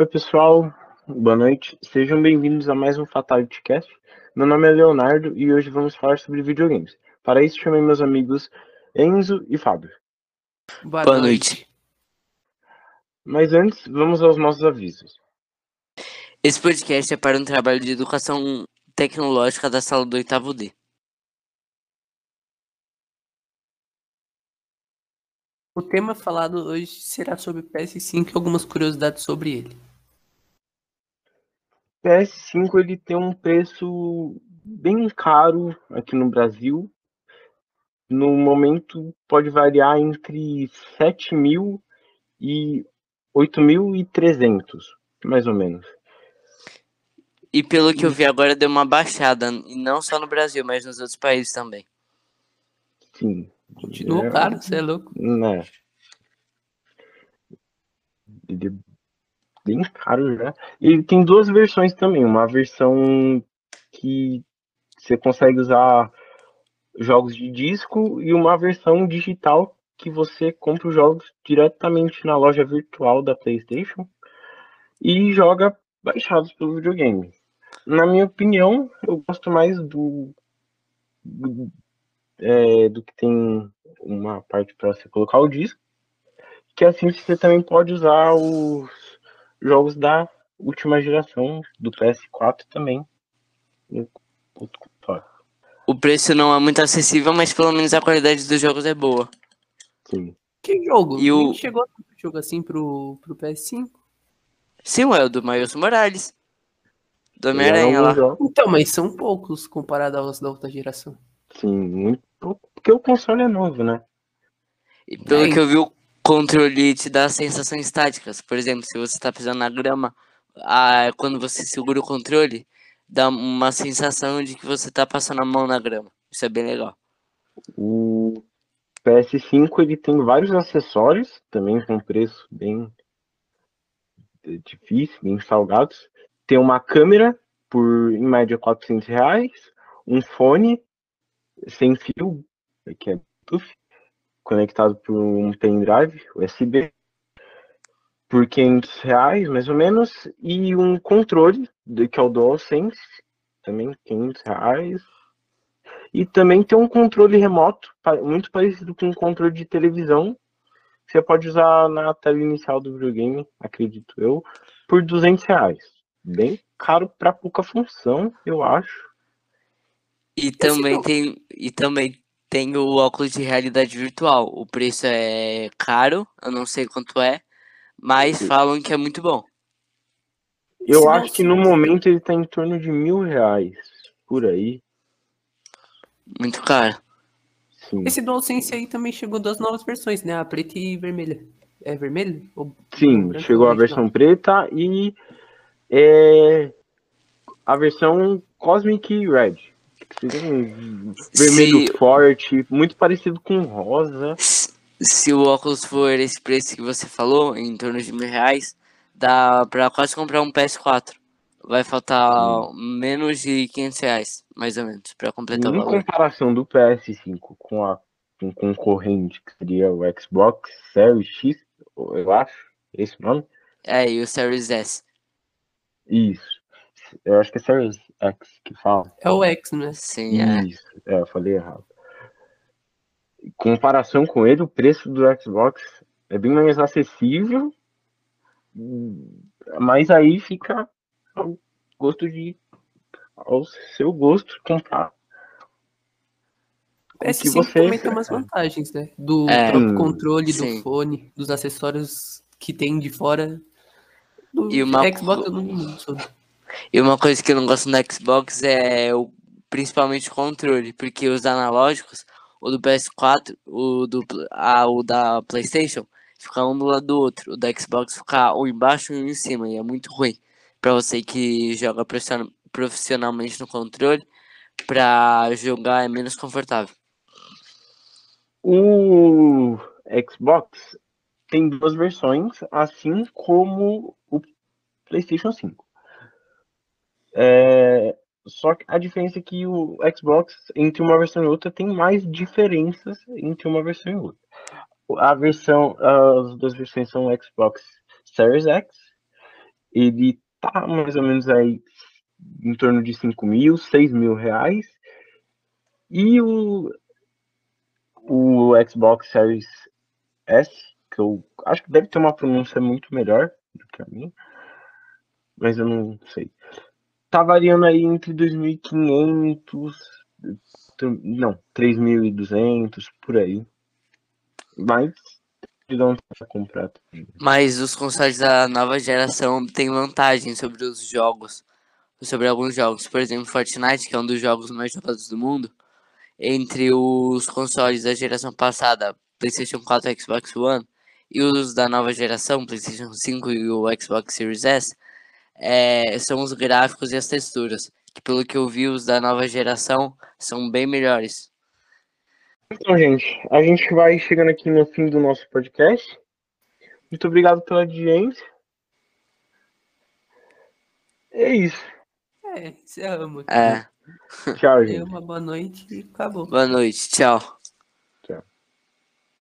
Oi, pessoal. Boa noite. Sejam bem-vindos a mais um Fatality Cast. Meu nome é Leonardo e hoje vamos falar sobre videogames. Para isso, chamei meus amigos Enzo e Fábio. Boa, Boa noite. noite. Mas antes, vamos aos nossos avisos. Esse podcast é para um trabalho de educação tecnológica da sala do oitavo D. O tema falado hoje será sobre PS5 e algumas curiosidades sobre ele. PS5 ele tem um preço bem caro aqui no Brasil. No momento pode variar entre 7 mil e 8.300, mais ou menos. E pelo que eu vi agora deu uma baixada, e não só no Brasil, mas nos outros países também. Sim. Continua É, caro, você é louco. Né? Ele é bem caro já. Ele tem duas versões também. Uma versão que você consegue usar jogos de disco e uma versão digital que você compra os jogos diretamente na loja virtual da PlayStation e joga baixados pelo videogame. Na minha opinião, eu gosto mais do, é, do que tem uma parte para você colocar o disco, que assim você também pode usar os jogos da última geração do PS4 também. O preço não é muito acessível, mas pelo menos a qualidade dos jogos é boa. Sim. Que jogo? E o- chegou tanto jogo assim pro, pro PS5? Sim, é o do Miles Morales. Do Homem-Aranha um lá. jogo- Então, mas são poucos comparado aos da outra geração. Sim, muito pouco, porque o console é novo, né? E pelo É. que eu vi, o controle te dá sensações estáticas. Por exemplo, se você tá pisando na grama, ah, quando você segura o controle, dá uma sensação de que você tá passando a mão na grama. Isso é bem legal. O PS5 ele tem vários acessórios, também com preço bem eh, difícil, bem salgados. Tem uma câmera por em média 400 reais, um fone sem fio, que é Bluetooth, conectado por um pendrive USB por 500 reais, mais ou menos, e um controle, de- que é o DualSense, também 500 reais. E também tem um controle remoto, muito parecido com um controle de televisão. que Você pode usar na tela inicial do videogame, acredito eu, por 200 reais. Bem caro para pouca função, eu acho. E também tem e também tem o óculos de realidade virtual. O preço é caro, eu não sei quanto é, mas falam que é muito bom. Eu não- acho que no momento ele está em torno de mil reais, por aí. Muito caro. Sim, Esse DualSense aí também chegou das novas versões, né? A preta e vermelha. É vermelho? Ou... Sim branco chegou a versão preta e é, a versão Cosmic Red. Um vermelho Se- forte, muito parecido com rosa. Se o óculos for esse preço que você falou, em torno de mil reais, dá pra quase comprar um PS4. Vai faltar menos de 500 reais, mais ou menos, pra completar o Em valor. comparação do PS5 com a o concorrente, que seria o Xbox Series X, eu acho, esse o nome? É, e o Series S. Isso. Eu acho que é Series X que fala. É o X, né? Sim, é. Isso, é, eu falei errado. Em comparação com ele, o preço do Xbox é bem mais acessível, mas aí fica ao gosto de ao seu gosto comprar. o que PS5 você- também tem umas vantagens, né? Do É. próprio Hum, controle, sim. do fone, dos acessórios que tem de fora. Do E uma Xbox eu não sou. E uma coisa que eu não gosto no Xbox é o, principalmente o controle, porque os analógicos, o do PS4, o, do, pl- ah, o da PlayStation, fica um do lado do outro. O da Xbox fica um embaixo e um em cima, e é muito ruim. Pra você que joga profissional- profissionalmente no controle, pra jogar é menos confortável. O Xbox tem duas versões, assim como o PlayStation 5. É, só que a diferença é que o Xbox, entre uma versão e outra, tem mais diferenças entre uma versão e outra. A versão, as duas versões são Xbox Series X ele tá mais ou menos aí em torno de 5 mil, 6 mil reais. E o, o Xbox Series S, que eu acho que deve ter uma pronúncia muito melhor do que a minha, mas eu não sei. Tá variando aí entre 2.500, não, 3.200, por aí. Mas onde pra comprar. Mas os consoles da nova geração têm vantagem sobre os jogos, sobre alguns jogos. Por exemplo, Fortnite, que é um dos jogos mais jogados do mundo, entre os consoles da geração passada, PlayStation 4 e Xbox One, e os da nova geração, PlayStation 5 e o Xbox Series S, é, são os gráficos e as texturas. Que pelo que eu vi, os da nova geração são bem melhores. Então, gente, a gente vai chegando aqui no fim do nosso podcast. Muito obrigado pela audiência. É isso. É, encerramos. É, Tchau, gente. uma boa noite e acabou. boa noite, tchau.